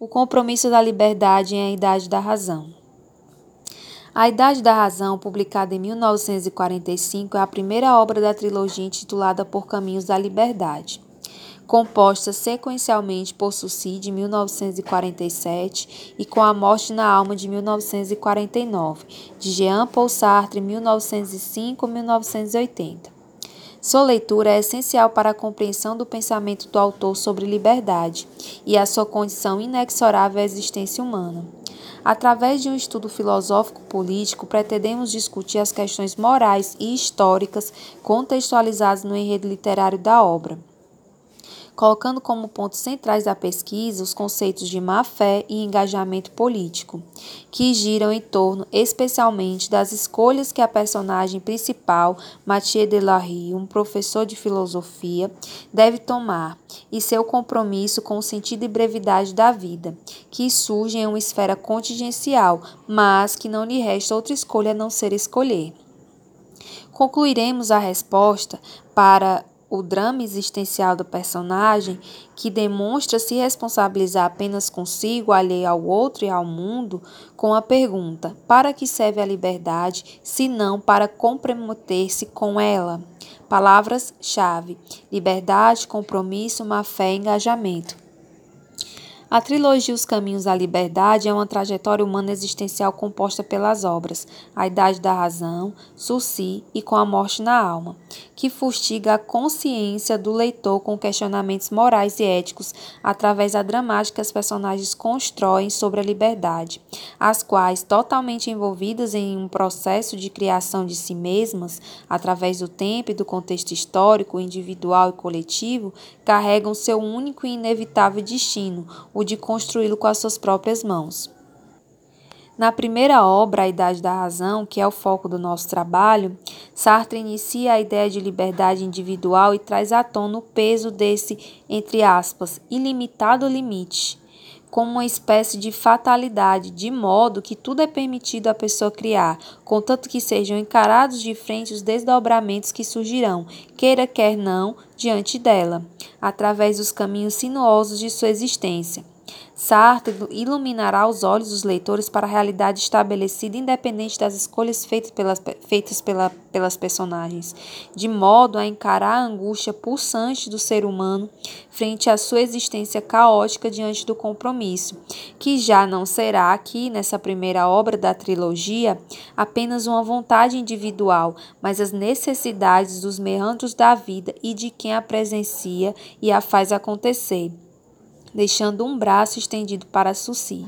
O compromisso da liberdade em A Idade da Razão. A Idade da Razão, publicada em 1945, é a primeira obra da trilogia intitulada Por Caminhos da Liberdade, composta sequencialmente por Suicide de 1947 e Com a Morte na Alma de 1949, de Jean Paul Sartre 1905-1980. Sua leitura é essencial para a compreensão do pensamento do autor sobre liberdade e a sua condição inexorável à existência humana. Através de um estudo filosófico-político, pretendemos discutir as questões morais e históricas contextualizadas no enredo literário da obra colocando como pontos centrais da pesquisa os conceitos de má-fé e engajamento político, que giram em torno especialmente das escolhas que a personagem principal, Mathieu Delarue, um professor de filosofia, deve tomar, e seu compromisso com o sentido e brevidade da vida, que surge em uma esfera contingencial, mas que não lhe resta outra escolha a não ser escolher. Concluiremos a resposta para o drama existencial do personagem, que demonstra se responsabilizar apenas consigo, alheio ao outro e ao mundo, com a pergunta: para que serve a liberdade, se não para comprometer-se com ela? Palavras-chave: liberdade, compromisso, má fé engajamento. A trilogia Os Caminhos à Liberdade é uma trajetória humana existencial composta pelas obras A Idade da Razão, Sursi e Com a Morte na Alma, que fustiga a consciência do leitor com questionamentos morais e éticos através da dramática que as personagens constroem sobre a liberdade, as quais, totalmente envolvidas em um processo de criação de si mesmas, através do tempo e do contexto histórico, individual e coletivo, carregam seu único e inevitável destino, o de construí-lo com as suas próprias mãos. Na primeira obra, A Idade da Razão, que é o foco do nosso trabalho, Sartre inicia a ideia de liberdade individual e traz à tona o peso desse, entre aspas, ilimitado limite, como uma espécie de fatalidade, de modo que tudo é permitido à pessoa criar, contanto que sejam encarados de frente os desdobramentos que surgirão, queira quer não, diante dela, através dos caminhos sinuosos de sua existência. Sartre iluminará os olhos dos leitores para a realidade estabelecida independente das escolhas feitas pelas, feitas pela, pelas personagens, de modo a encarar a angústia pulsante do ser humano frente à sua existência caótica diante do compromisso, que já não será aqui, nessa primeira obra da trilogia, apenas uma vontade individual, mas as necessidades dos meandros da vida e de quem a presencia e a faz acontecer deixando um braço estendido para Suci.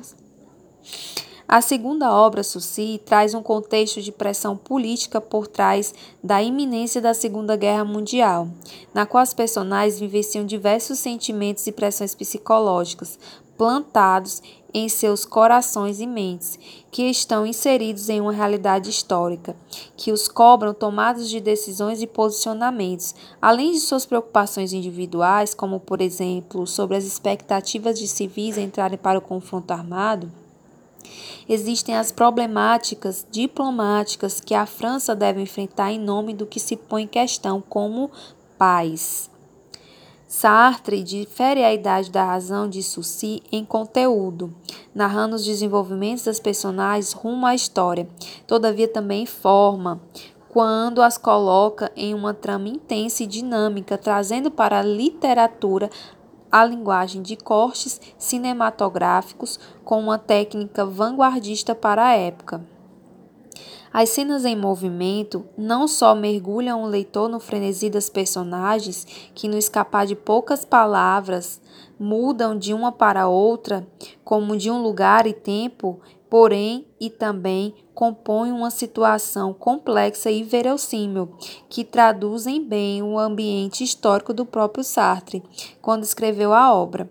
A segunda obra, Suci, traz um contexto de pressão política por trás da iminência da Segunda Guerra Mundial, na qual as personagens vivenciam diversos sentimentos e pressões psicológicas plantados em seus corações e mentes, que estão inseridos em uma realidade histórica, que os cobram tomadas de decisões e posicionamentos, além de suas preocupações individuais, como por exemplo sobre as expectativas de civis entrarem para o confronto armado. Existem as problemáticas diplomáticas que a França deve enfrentar em nome do que se põe em questão como paz. Sartre difere a idade da razão de Sucy em conteúdo, narrando os desenvolvimentos das personagens rumo à história, todavia também em forma, quando as coloca em uma trama intensa e dinâmica, trazendo para a literatura a linguagem de cortes cinematográficos com uma técnica vanguardista para a época. As cenas em movimento não só mergulham o leitor no frenesi das personagens, que no escapar de poucas palavras mudam de uma para outra, como de um lugar e tempo, porém e também compõem uma situação complexa e verossímil, que traduzem bem o ambiente histórico do próprio Sartre, quando escreveu a obra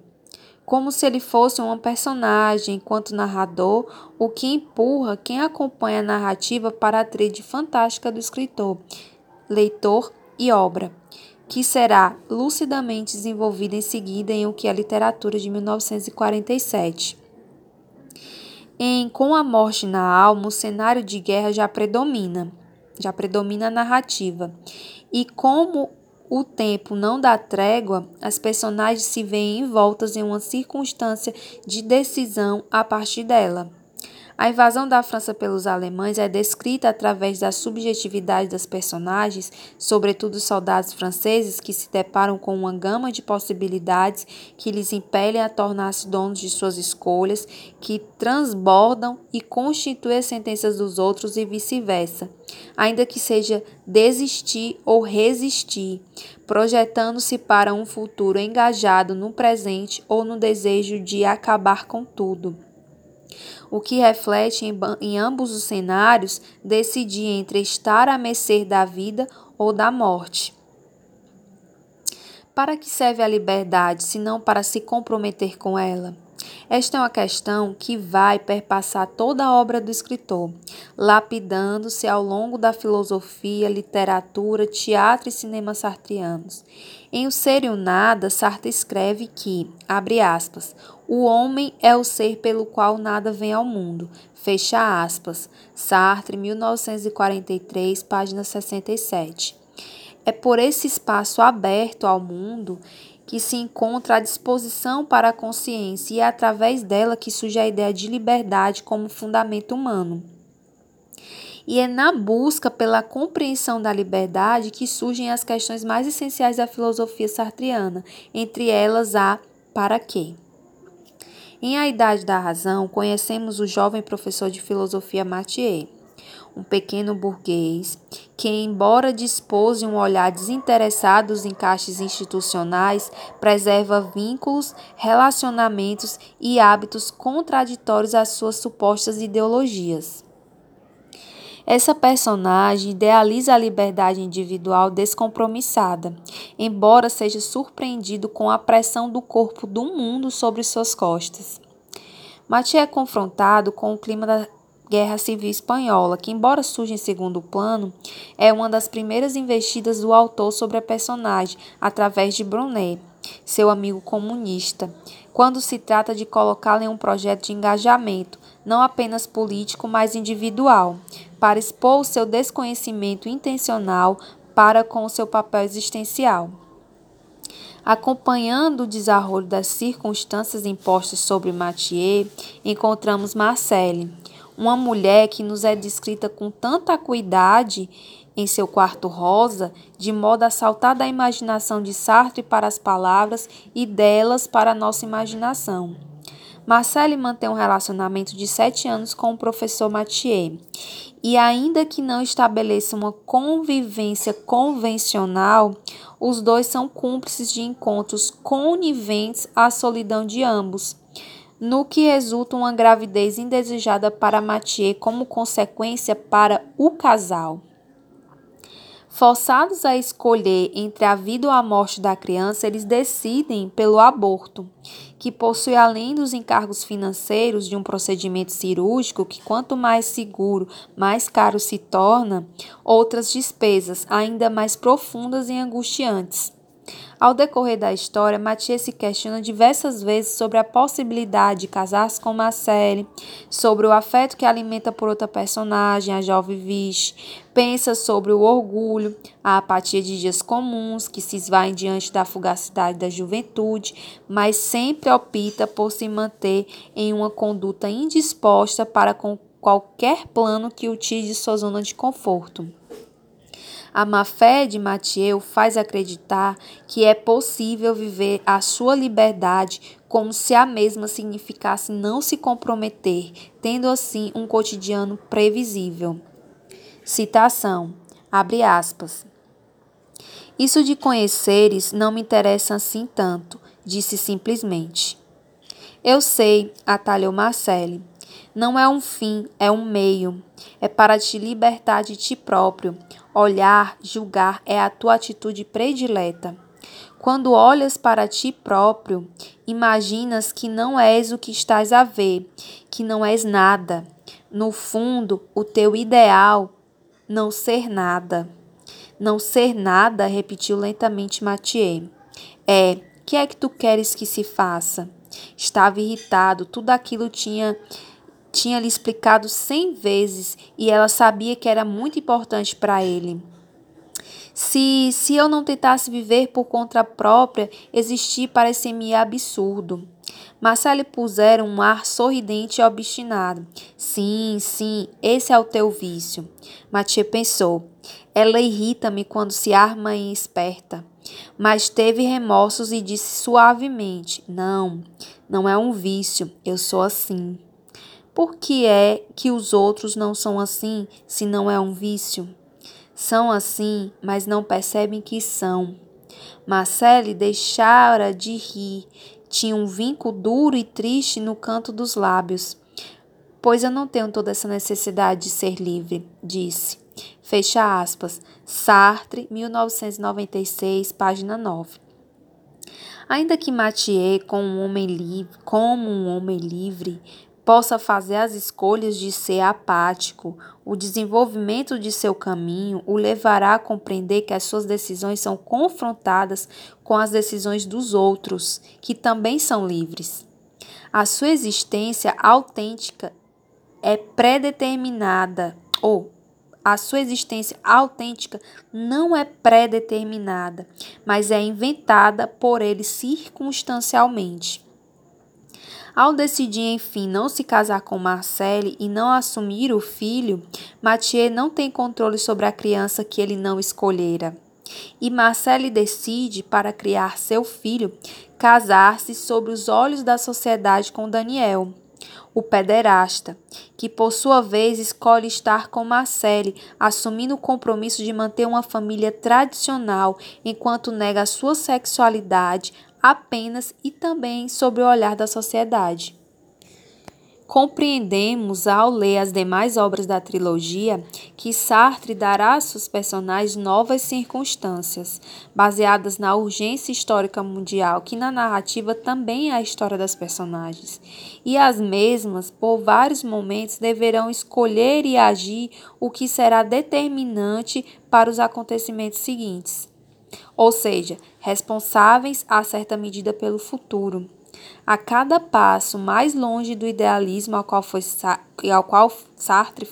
como se ele fosse uma personagem enquanto narrador, o que empurra quem acompanha a narrativa para a tríade fantástica do escritor, leitor e obra, que será lucidamente desenvolvida em seguida em O que é Literatura de 1947. Em Com a Morte na Alma, o cenário de guerra já predomina, já predomina a narrativa. E como o tempo não dá trégua, as personagens se veem envoltas em uma circunstância de decisão a partir dela. A invasão da França pelos alemães é descrita através da subjetividade das personagens, sobretudo os soldados franceses que se deparam com uma gama de possibilidades que lhes impelem a tornar-se donos de suas escolhas, que transbordam e constituem as sentenças dos outros e vice-versa, ainda que seja desistir ou resistir, projetando-se para um futuro engajado no presente ou no desejo de acabar com tudo o que reflete em, em ambos os cenários decidir entre estar à mercê da vida ou da morte. Para que serve a liberdade, se não para se comprometer com ela? Esta é uma questão que vai perpassar toda a obra do escritor, lapidando-se ao longo da filosofia, literatura, teatro e cinema sartrianos. Em O Ser e o Nada, Sartre escreve que, abre aspas, o homem é o ser pelo qual nada vem ao mundo. Fecha aspas. Sartre, 1943, página 67. É por esse espaço aberto ao mundo que se encontra a disposição para a consciência e é através dela que surge a ideia de liberdade como fundamento humano. E é na busca pela compreensão da liberdade que surgem as questões mais essenciais da filosofia sartriana, entre elas a para quê. Em A Idade da Razão, conhecemos o jovem professor de filosofia Mathieu, um pequeno burguês que, embora dispôs de um olhar desinteressado dos encaixes institucionais, preserva vínculos, relacionamentos e hábitos contraditórios às suas supostas ideologias. Essa personagem idealiza a liberdade individual descompromissada, embora seja surpreendido com a pressão do corpo do mundo sobre suas costas. Mathieu é confrontado com o clima da Guerra Civil Espanhola, que, embora surja em segundo plano, é uma das primeiras investidas do autor sobre a personagem, através de Brunet, seu amigo comunista, quando se trata de colocá-la em um projeto de engajamento, não apenas político, mas individual, para expor seu desconhecimento intencional para com o seu papel existencial. Acompanhando o desarrollo das circunstâncias impostas sobre Mathieu, encontramos Marcelle, uma mulher que nos é descrita com tanta acuidade em seu quarto rosa, de modo a saltar da imaginação de Sartre para as palavras e delas para a nossa imaginação. Marcelle mantém um relacionamento de sete anos com o professor Mathieu e, ainda que não estabeleça uma convivência convencional, os dois são cúmplices de encontros coniventes à solidão de ambos, no que resulta uma gravidez indesejada para Mathieu como consequência para o casal. Forçados a escolher entre a vida ou a morte da criança, eles decidem pelo aborto, que possui além dos encargos financeiros de um procedimento cirúrgico, que quanto mais seguro, mais caro se torna, outras despesas ainda mais profundas e angustiantes. Ao decorrer da história, Mathieu se questiona diversas vezes sobre a possibilidade de casar-se com Marcelle, sobre o afeto que alimenta por outra personagem, a jovem Vichy, pensa sobre o orgulho, a apatia de dias comuns que se esvaem diante da fugacidade da juventude, mas sempre opta por se manter em uma conduta indisposta para com qualquer plano que o tire de sua zona de conforto. A má-fé de Mathieu faz acreditar que é possível viver a sua liberdade como se a mesma significasse não se comprometer, tendo assim um cotidiano previsível. Citação: abre aspas. Isso de conheceres não me interessa assim tanto, disse simplesmente. Eu sei, atalhou Marcele. Não é um fim, é um meio. É para te libertar de ti próprio, Olhar, julgar é a tua atitude predileta. Quando olhas para ti próprio, imaginas que não és o que estás a ver, que não és nada. No fundo, o teu ideal não ser nada. Não ser nada, repetiu lentamente Mathieu. É, que é que tu queres que se faça? Estava irritado, tudo aquilo tinha tinha lhe explicado cem vezes e ela sabia que era muito importante para ele. Se, se eu não tentasse viver por conta própria, existir parecia-me absurdo. Marcelo pusera um ar sorridente e obstinado. Sim, sim, esse é o teu vício. Mathieu pensou. Ela irrita-me quando se arma em esperta. Mas teve remorsos e disse suavemente: Não, não é um vício, eu sou assim. Por que é que os outros não são assim se não é um vício? São assim, mas não percebem que são. Marcele deixara de rir, tinha um vinco duro e triste no canto dos lábios. Pois eu não tenho toda essa necessidade de ser livre, disse. Fecha aspas. Sartre, 1996, página 9. Ainda que Mathieu, como um homem livre, como um homem livre, possa fazer as escolhas de ser apático, o desenvolvimento de seu caminho o levará a compreender que as suas decisões são confrontadas com as decisões dos outros, que também são livres. A sua existência autêntica é predeterminada ou a sua existência autêntica não é pré-determinada, mas é inventada por ele circunstancialmente. Ao decidir, enfim, não se casar com Marcelle e não assumir o filho, Mathieu não tem controle sobre a criança que ele não escolhera. E Marcelle decide, para criar seu filho, casar-se sob os olhos da sociedade com Daniel o pederasta, que por sua vez escolhe estar com Marcele, assumindo o compromisso de manter uma família tradicional, enquanto nega sua sexualidade apenas e também sob o olhar da sociedade. Compreendemos, ao ler as demais obras da trilogia, que Sartre dará a seus personagens novas circunstâncias, baseadas na urgência histórica mundial, que na narrativa também é a história das personagens. E as mesmas, por vários momentos, deverão escolher e agir o que será determinante para os acontecimentos seguintes. Ou seja, responsáveis a certa medida pelo futuro. A cada passo mais longe do idealismo ao qual, foi, ao qual Sartre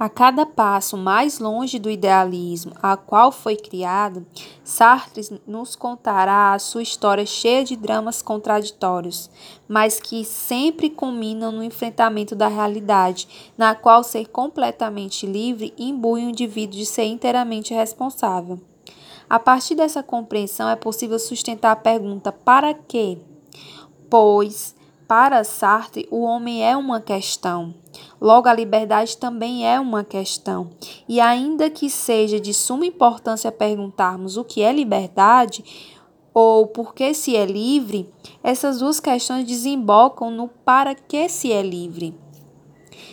a cada passo mais longe do idealismo a qual foi criado, Sartre nos contará a sua história cheia de dramas contraditórios, mas que sempre culminam no enfrentamento da realidade, na qual ser completamente livre imbui o indivíduo de ser inteiramente responsável. A partir dessa compreensão é possível sustentar a pergunta: para quê? Pois, para Sartre, o homem é uma questão. Logo, a liberdade também é uma questão. E ainda que seja de suma importância perguntarmos o que é liberdade ou por que se é livre, essas duas questões desembocam no para que se é livre.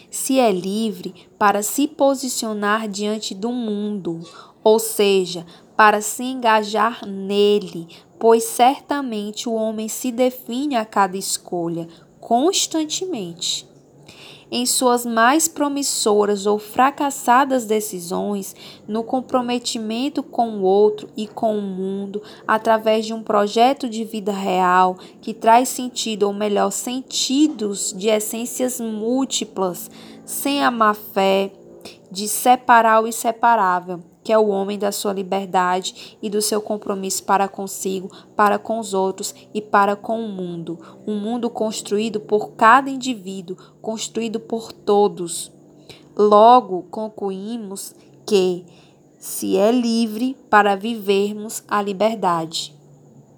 Se é livre para se posicionar diante do mundo, ou seja, para se engajar nele, pois certamente o homem se define a cada escolha, constantemente. Em suas mais promissoras ou fracassadas decisões, no comprometimento com o outro e com o mundo, através de um projeto de vida real que traz sentido, ou melhor, sentidos de essências múltiplas, sem a má fé, de separar o inseparável que é o homem da sua liberdade e do seu compromisso para consigo, para com os outros e para com o mundo. Um mundo construído por cada indivíduo, construído por todos. Logo, concluímos que se é livre para vivermos a liberdade.